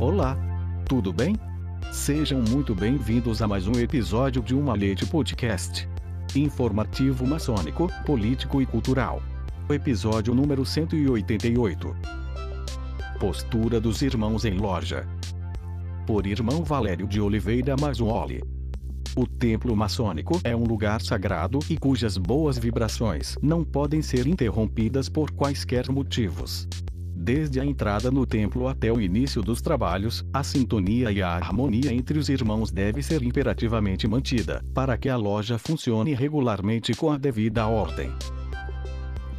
Olá! Tudo bem? Sejam muito bem-vindos a mais um episódio de Uma Leite Podcast. Informativo maçônico, político e cultural. Episódio número 188. Postura dos Irmãos em Loja. Por Irmão Valério de Oliveira Mazzoli. O templo maçônico é um lugar sagrado e cujas boas vibrações não podem ser interrompidas por quaisquer motivos. Desde a entrada no templo até o início dos trabalhos, a sintonia e a harmonia entre os irmãos deve ser imperativamente mantida, para que a loja funcione regularmente com a devida ordem.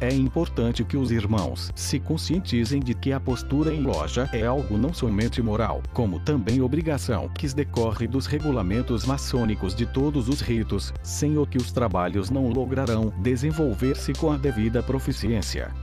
É importante que os irmãos se conscientizem de que a postura em loja é algo não somente moral, como também obrigação que decorre dos regulamentos maçônicos de todos os ritos, sem o que os trabalhos não lograrão desenvolver-se com a devida proficiência.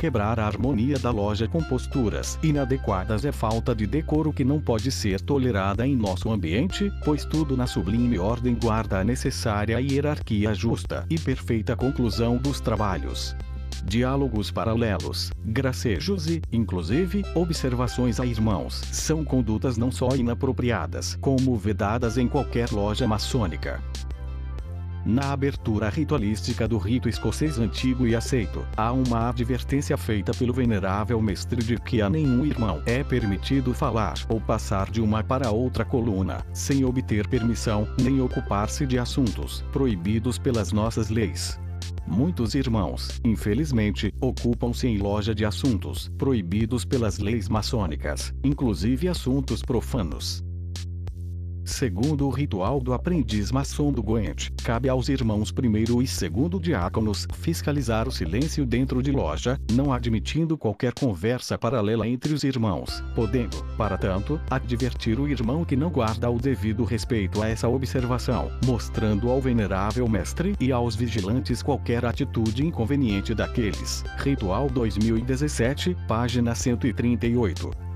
Quebrar a harmonia da loja com posturas inadequadas é falta de decoro que não pode ser tolerada em nosso ambiente, pois tudo na sublime ordem guarda a necessária hierarquia justa e perfeita conclusão dos trabalhos diálogos paralelos, gracejos e, inclusive, observações a irmãos são condutas não só inapropriadas, como vedadas em qualquer loja maçônica. Na abertura ritualística do rito escocês antigo e aceito, há uma advertência feita pelo venerável mestre de que a nenhum irmão é permitido falar ou passar de uma para outra coluna, sem obter permissão, nem ocupar-se de assuntos proibidos pelas nossas leis. Muitos irmãos, infelizmente, ocupam-se em loja de assuntos proibidos pelas leis maçônicas, inclusive assuntos profanos. Segundo o ritual do aprendiz maçom do Gwent, cabe aos irmãos primeiro e segundo diáconos fiscalizar o silêncio dentro de loja, não admitindo qualquer conversa paralela entre os irmãos, podendo, para tanto, advertir o irmão que não guarda o devido respeito a essa observação, mostrando ao venerável mestre e aos vigilantes qualquer atitude inconveniente daqueles. Ritual 2017, página 138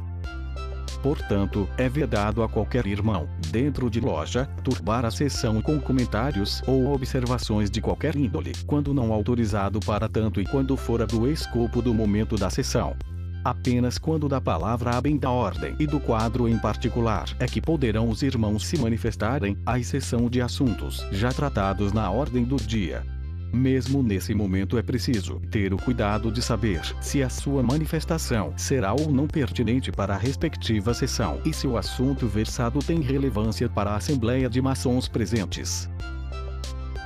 portanto, é vedado a qualquer irmão, dentro de loja, turbar a sessão com comentários ou observações de qualquer índole, quando não autorizado para tanto e quando fora do escopo do momento da sessão. Apenas quando da palavra a da ordem e do quadro em particular é que poderão os irmãos se manifestarem, à exceção de assuntos já tratados na ordem do dia. Mesmo nesse momento é preciso ter o cuidado de saber se a sua manifestação será ou não pertinente para a respectiva sessão e se o assunto versado tem relevância para a assembleia de maçons presentes.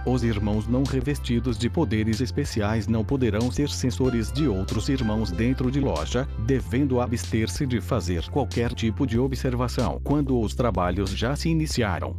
Os irmãos não revestidos de poderes especiais não poderão ser censores de outros irmãos dentro de loja, devendo abster-se de fazer qualquer tipo de observação quando os trabalhos já se iniciaram.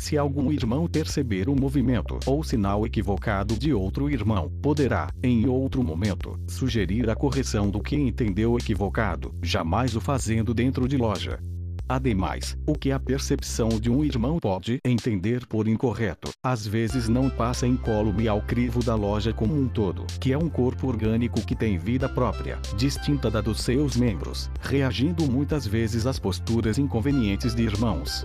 Se algum irmão perceber o movimento ou sinal equivocado de outro irmão, poderá, em outro momento, sugerir a correção do que entendeu equivocado, jamais o fazendo dentro de loja. Ademais, o que a percepção de um irmão pode entender por incorreto, às vezes não passa incólume ao crivo da loja como um todo, que é um corpo orgânico que tem vida própria, distinta da dos seus membros, reagindo muitas vezes às posturas inconvenientes de irmãos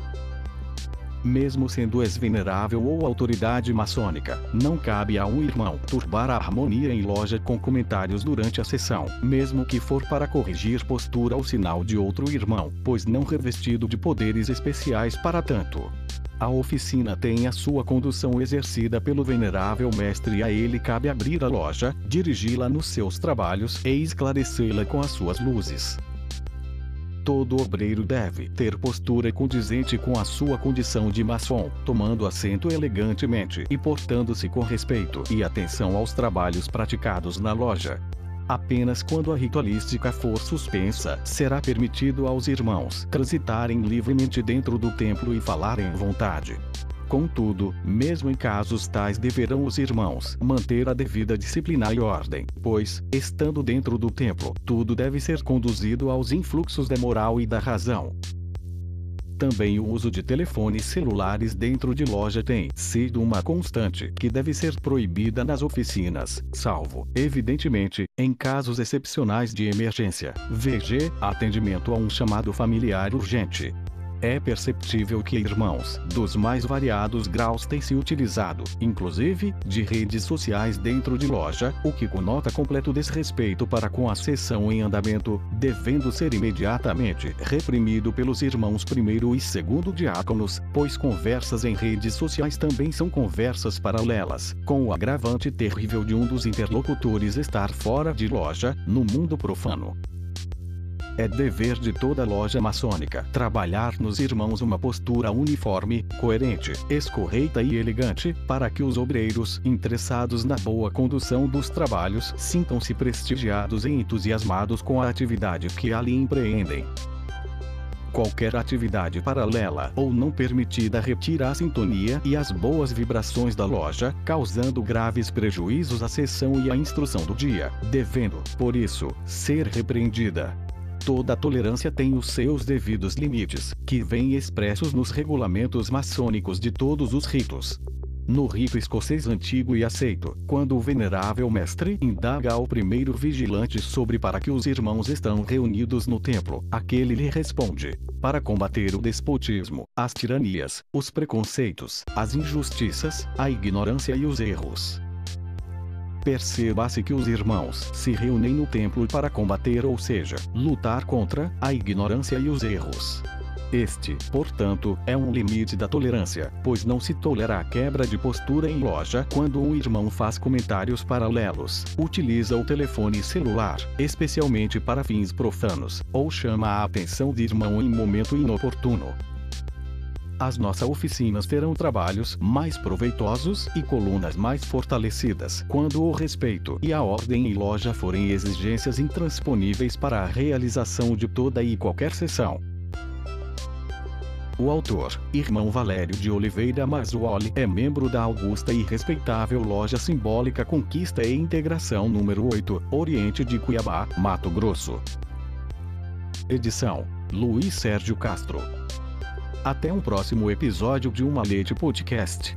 mesmo sendo ex-venerável ou autoridade maçônica, não cabe a um irmão turbar a harmonia em loja com comentários durante a sessão, mesmo que for para corrigir postura ou sinal de outro irmão, pois não revestido de poderes especiais para tanto. A oficina tem a sua condução exercida pelo venerável mestre e a ele cabe abrir a loja, dirigi-la nos seus trabalhos e esclarecê-la com as suas luzes. Todo obreiro deve ter postura condizente com a sua condição de maçom, tomando assento elegantemente e portando-se com respeito e atenção aos trabalhos praticados na loja. Apenas quando a ritualística for suspensa, será permitido aos irmãos transitarem livremente dentro do templo e falarem vontade. Contudo, mesmo em casos tais deverão os irmãos manter a devida disciplina e ordem, pois, estando dentro do templo, tudo deve ser conduzido aos influxos da moral e da razão. Também o uso de telefones celulares dentro de loja tem sido uma constante que deve ser proibida nas oficinas, salvo, evidentemente, em casos excepcionais de emergência. VG, atendimento a um chamado familiar urgente. É perceptível que irmãos dos mais variados graus têm se utilizado, inclusive, de redes sociais dentro de loja, o que conota completo desrespeito para com a sessão em andamento, devendo ser imediatamente reprimido pelos irmãos primeiro e segundo diáconos, pois conversas em redes sociais também são conversas paralelas, com o agravante terrível de um dos interlocutores estar fora de loja, no mundo profano. É dever de toda loja maçônica trabalhar nos irmãos uma postura uniforme, coerente, escorreita e elegante, para que os obreiros interessados na boa condução dos trabalhos sintam-se prestigiados e entusiasmados com a atividade que ali empreendem qualquer atividade paralela ou não permitida retira a sintonia e as boas vibrações da loja, causando graves prejuízos à sessão e à instrução do dia, devendo, por isso, ser repreendida. Toda tolerância tem os seus devidos limites, que vêm expressos nos regulamentos maçônicos de todos os ritos. No rito escocês antigo e aceito, quando o venerável mestre indaga ao primeiro vigilante sobre para que os irmãos estão reunidos no templo, aquele lhe responde: para combater o despotismo, as tiranias, os preconceitos, as injustiças, a ignorância e os erros. Perceba-se que os irmãos se reúnem no templo para combater, ou seja, lutar contra a ignorância e os erros. Este, portanto, é um limite da tolerância, pois não se tolera a quebra de postura em loja quando um irmão faz comentários paralelos, utiliza o telefone celular, especialmente para fins profanos, ou chama a atenção de irmão em momento inoportuno as nossas oficinas terão trabalhos mais proveitosos e colunas mais fortalecidas quando o respeito e a ordem em loja forem exigências intransponíveis para a realização de toda e qualquer sessão. O autor, irmão Valério de Oliveira Mazuoli, é membro da augusta e respeitável Loja Simbólica Conquista e Integração número 8, Oriente de Cuiabá, Mato Grosso. Edição: Luiz Sérgio Castro. Até um próximo episódio de Uma Leite Podcast.